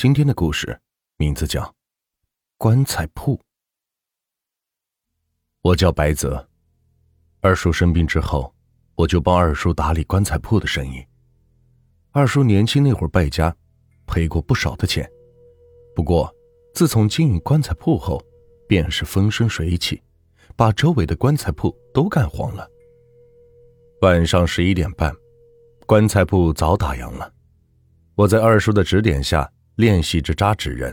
今天的故事名字叫《棺材铺》。我叫白泽，二叔生病之后，我就帮二叔打理棺材铺的生意。二叔年轻那会儿败家，赔过不少的钱。不过，自从经营棺材铺后，便是风生水起，把周围的棺材铺都干黄了。晚上十一点半，棺材铺早打烊了。我在二叔的指点下练习着扎纸人。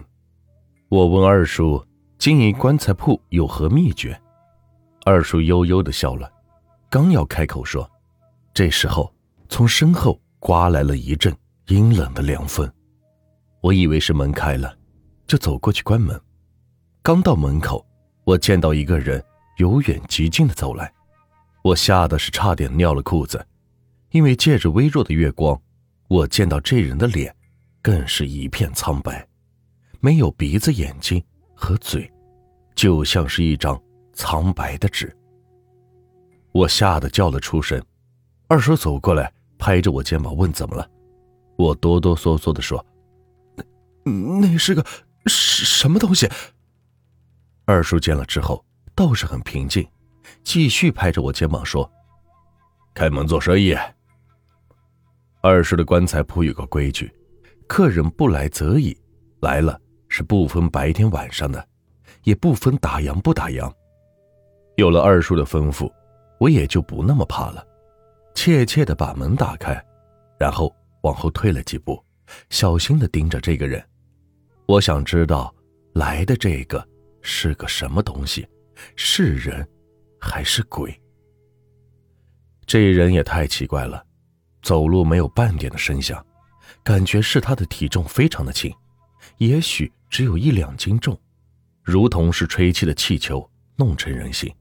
我问二叔经营棺材铺有何秘诀，二叔悠悠的笑了，刚要开口说，这时候从身后刮来了一阵阴冷的凉风。我以为是门开了，就走过去关门。刚到门口，我见到一个人由远及近的走来，我吓得是差点尿了裤子，因为借着微弱的月光。我见到这人的脸，更是一片苍白，没有鼻子、眼睛和嘴，就像是一张苍白的纸。我吓得叫了出声，二叔走过来，拍着我肩膀问：“怎么了？”我哆哆嗦嗦的说：“那那是个什什么东西？”二叔见了之后倒是很平静，继续拍着我肩膀说：“开门做生意。”二叔的棺材铺有个规矩，客人不来则已，来了是不分白天晚上的，也不分打烊不打烊。有了二叔的吩咐，我也就不那么怕了，怯怯的把门打开，然后往后退了几步，小心的盯着这个人。我想知道来的这个是个什么东西，是人还是鬼？这人也太奇怪了。走路没有半点的声响，感觉是他的体重非常的轻，也许只有一两斤重，如同是吹气的气球弄成人形。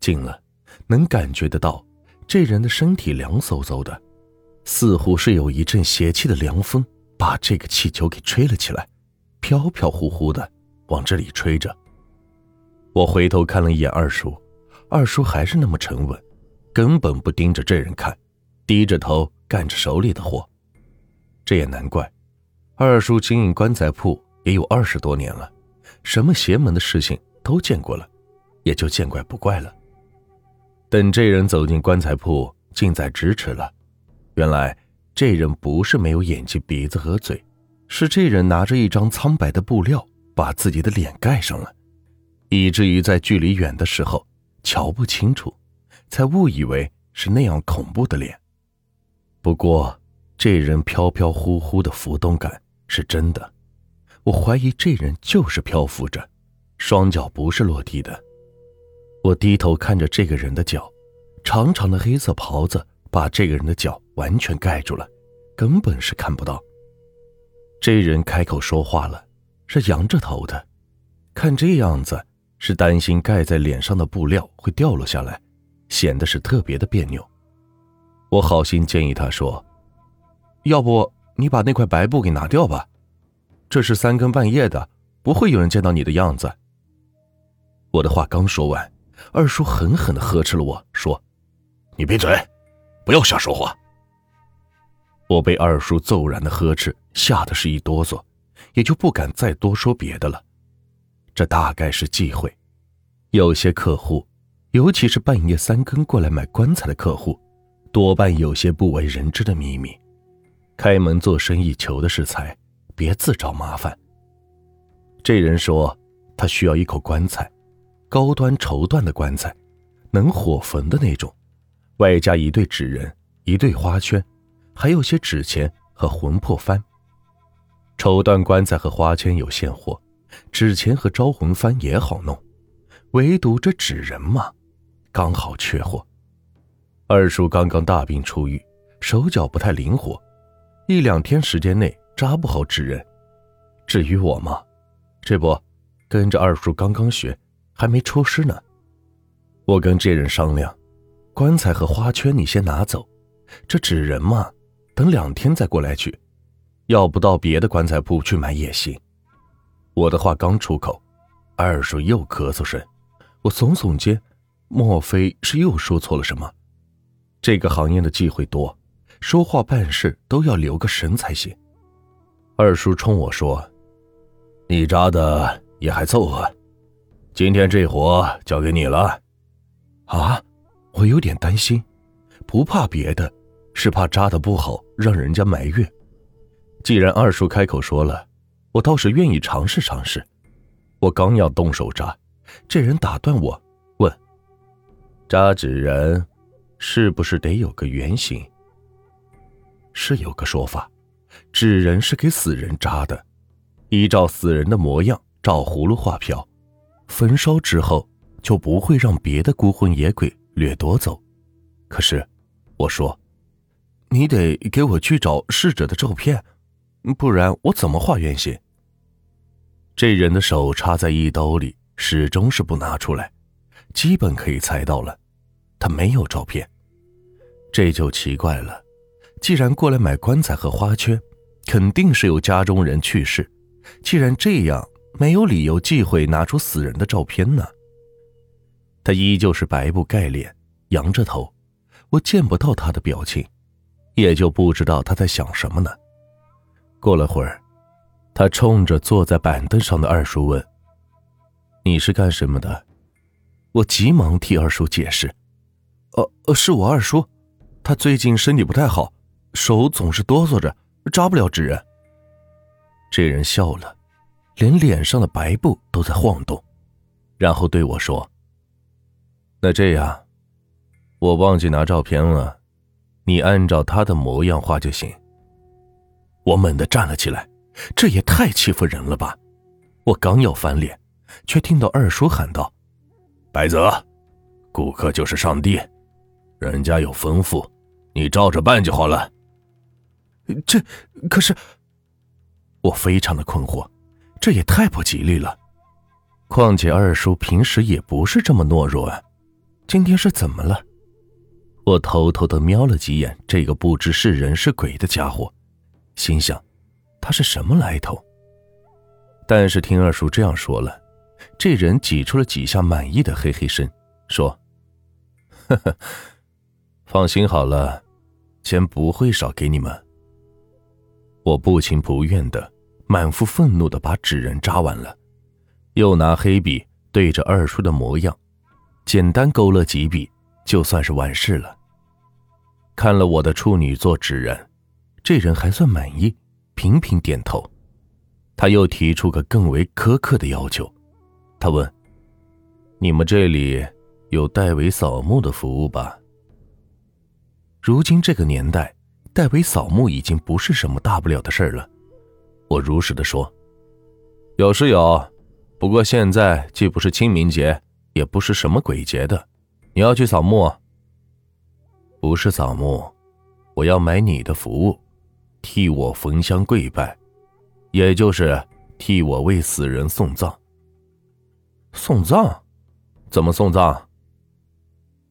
近了，能感觉得到这人的身体凉飕飕的，似乎是有一阵邪气的凉风把这个气球给吹了起来，飘飘忽忽的往这里吹着。我回头看了一眼二叔，二叔还是那么沉稳，根本不盯着这人看。低着头干着手里的活，这也难怪。二叔经营棺材铺也有二十多年了，什么邪门的事情都见过了，也就见怪不怪了。等这人走进棺材铺，近在咫尺了。原来这人不是没有眼睛、鼻子和嘴，是这人拿着一张苍白的布料把自己的脸盖上了，以至于在距离远的时候瞧不清楚，才误以为是那样恐怖的脸。不过，这人飘飘忽忽的浮动感是真的，我怀疑这人就是漂浮着，双脚不是落地的。我低头看着这个人的脚，长长的黑色袍子把这个人的脚完全盖住了，根本是看不到。这人开口说话了，是仰着头的，看这样子是担心盖在脸上的布料会掉落下来，显得是特别的别扭。我好心建议他说：“要不你把那块白布给拿掉吧，这是三更半夜的，不会有人见到你的样子。”我的话刚说完，二叔狠狠的呵斥了我说：“你闭嘴，不要瞎说话。”我被二叔骤然的呵斥吓得是一哆嗦，也就不敢再多说别的了。这大概是忌讳，有些客户，尤其是半夜三更过来买棺材的客户。多半有些不为人知的秘密，开门做生意求的是财，别自找麻烦。这人说，他需要一口棺材，高端绸缎的棺材，能火焚的那种，外加一对纸人、一对花圈，还有些纸钱和魂魄幡。绸缎棺材和花圈有现货，纸钱和招魂幡也好弄，唯独这纸人嘛，刚好缺货。二叔刚刚大病初愈，手脚不太灵活，一两天时间内扎不好纸人。至于我嘛，这不，跟着二叔刚刚学，还没出师呢。我跟这人商量，棺材和花圈你先拿走，这纸人嘛，等两天再过来取。要不到别的棺材铺去买也行。我的话刚出口，二叔又咳嗽声。我耸耸肩，莫非是又说错了什么？这个行业的忌讳多，说话办事都要留个神才行。二叔冲我说：“你扎的也还凑合，今天这活交给你了。”啊，我有点担心，不怕别的，是怕扎的不好让人家埋怨。既然二叔开口说了，我倒是愿意尝试尝试。我刚要动手扎，这人打断我，问：“扎纸人，是不是得有个原型？”是有个说法，纸人是给死人扎的，依照死人的模样照葫芦画瓢，焚烧之后就不会让别的孤魂野鬼掠夺走。可是，我说，你得给我去找逝者的照片，不然我怎么画原型？这人的手插在衣兜里，始终是不拿出来，基本可以猜到了，他没有照片。这就奇怪了，既然过来买棺材和花圈，肯定是有家中人去世。既然这样，没有理由忌讳拿出死人的照片呢。他依旧是白布盖脸，仰着头，我见不到他的表情，也就不知道他在想什么呢。过了会儿。他冲着坐在板凳上的二叔问：“你是干什么的？”我急忙替二叔解释：“呃，是我二叔，他最近身体不太好，手总是哆嗦着，扎不了纸。”这人笑了，连脸上的白布都在晃动，然后对我说：“那这样，我忘记拿照片了，你按照他的模样画就行。”我猛地站了起来。这也太欺负人了吧！我刚要翻脸，却听到二叔喊道：“白泽，顾客就是上帝，人家有吩咐，你照着办就好了。”这可是……我非常的困惑，这也太不吉利了。况且二叔平时也不是这么懦弱啊，今天是怎么了？我偷偷的瞄了几眼这个不知是人是鬼的家伙，心想。他是什么来头？但是听二叔这样说了，这人挤出了几下满意的嘿嘿声，说：“呵呵，放心好了，钱不会少给你们。”我不情不愿的、满腹愤怒的把纸人扎完了，又拿黑笔对着二叔的模样，简单勾勒几笔，就算是完事了。看了我的处女座纸人，这人还算满意。频频点头，他又提出个更为苛刻的要求。他问：“你们这里有代为扫墓的服务吧？”如今这个年代，代为扫墓已经不是什么大不了的事了。我如实的说：“有是有，不过现在既不是清明节，也不是什么鬼节的。你要去扫墓？不是扫墓，我要买你的服务。”替我焚香跪拜，也就是替我为死人送葬。送葬？怎么送葬？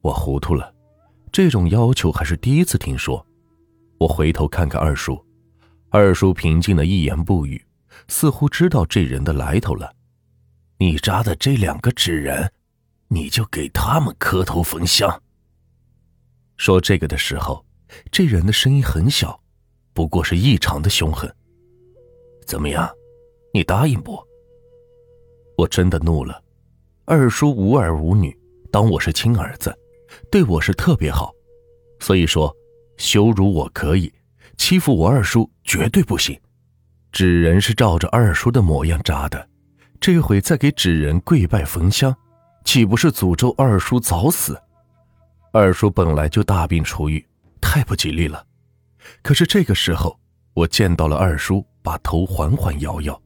我糊涂了，这种要求还是第一次听说。我回头看看二叔，二叔平静的一言不语，似乎知道这人的来头了。你扎的这两个纸人，你就给他们磕头焚香。说这个的时候，这人的声音很小。不过是异常的凶狠。怎么样，你答应不？我真的怒了。二叔无儿无女，当我是亲儿子，对我是特别好，所以说羞辱我可以，欺负我二叔绝对不行。纸人是照着二叔的模样扎的，这回再给纸人跪拜焚香，岂不是诅咒二叔早死？二叔本来就大病初愈，太不吉利了。可是这个时候，我见到了二叔把头缓缓摇摇，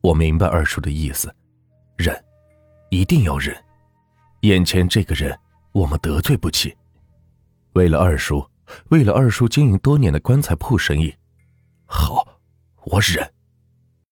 我明白二叔的意思，忍，一定要忍。眼前这个人，我们得罪不起。为了二叔，为了二叔经营多年的棺材铺生意，好，我忍。